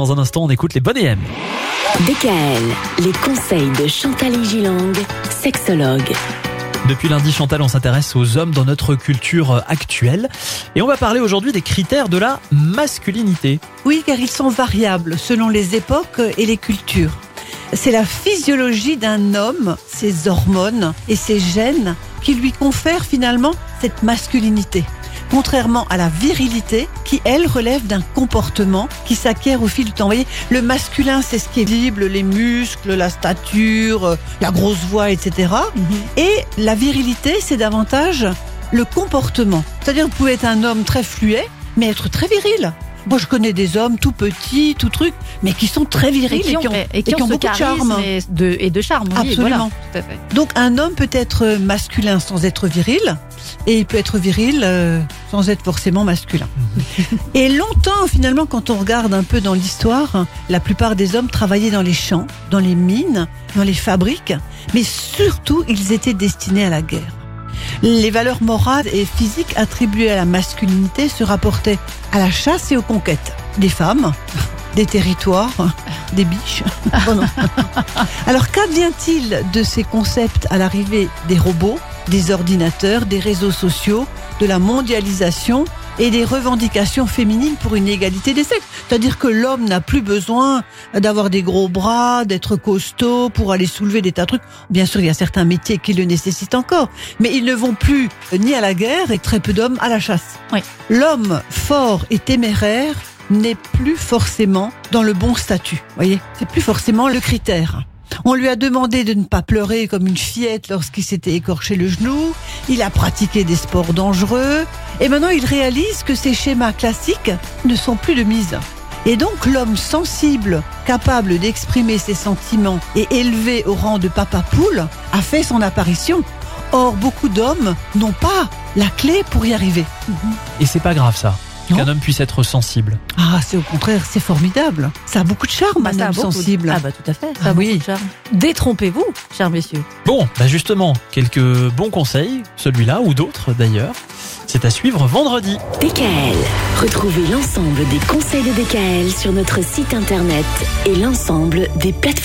Dans un instant, on écoute les bonnes et M. DKL, les conseils de Chantal Gilang, sexologue. Depuis lundi, Chantal, on s'intéresse aux hommes dans notre culture actuelle. Et on va parler aujourd'hui des critères de la masculinité. Oui, car ils sont variables selon les époques et les cultures. C'est la physiologie d'un homme, ses hormones et ses gènes qui lui confèrent finalement cette masculinité contrairement à la virilité qui, elle, relève d'un comportement qui s'acquiert au fil du temps. Vous voyez, le masculin, c'est ce qui est visible, les muscles, la stature, euh, la grosse voix, etc. Et la virilité, c'est davantage le comportement. C'est-à-dire, vous pouvez être un homme très fluet, mais être très viril. Moi, je connais des hommes tout petits, tout trucs, mais qui sont très virils et qui ont, et qui ont, beaucoup de charme. Et de, et de charme. Oui, Absolument. Voilà, tout à fait. Donc, un homme peut être masculin sans être viril, et il peut être viril euh, sans être forcément masculin. et longtemps, finalement, quand on regarde un peu dans l'histoire, la plupart des hommes travaillaient dans les champs, dans les mines, dans les fabriques, mais surtout, ils étaient destinés à la guerre. Les valeurs morales et physiques attribuées à la masculinité se rapportaient à la chasse et aux conquêtes des femmes, des territoires, des biches. Alors qu'advient-il de ces concepts à l'arrivée des robots, des ordinateurs, des réseaux sociaux, de la mondialisation et des revendications féminines pour une égalité des sexes. C'est-à-dire que l'homme n'a plus besoin d'avoir des gros bras, d'être costaud pour aller soulever des tas de trucs. Bien sûr, il y a certains métiers qui le nécessitent encore, mais ils ne vont plus ni à la guerre et très peu d'hommes à la chasse. Oui. L'homme fort et téméraire n'est plus forcément dans le bon statut. Voyez, c'est plus forcément le critère. On lui a demandé de ne pas pleurer comme une fillette lorsqu'il s'était écorché le genou. Il a pratiqué des sports dangereux. Et maintenant, il réalise que ces schémas classiques ne sont plus de mise. Et donc, l'homme sensible, capable d'exprimer ses sentiments et élevé au rang de papa poule, a fait son apparition. Or, beaucoup d'hommes n'ont pas la clé pour y arriver. Et c'est pas grave ça. Qu'un homme puisse être sensible. Ah, c'est au contraire, c'est formidable. Ça a beaucoup de charme, Bah, un homme de- sensible. Ah bah tout à fait. Ça Ah a beaucoup oui. de charme. Détrompez-vous, chers messieurs. Bon, bah justement, quelques bons conseils, celui-là ou d'autres d'ailleurs. C'est à suivre vendredi. DKL, retrouvez l'ensemble des conseils de DKL sur notre site internet et l'ensemble des plateformes.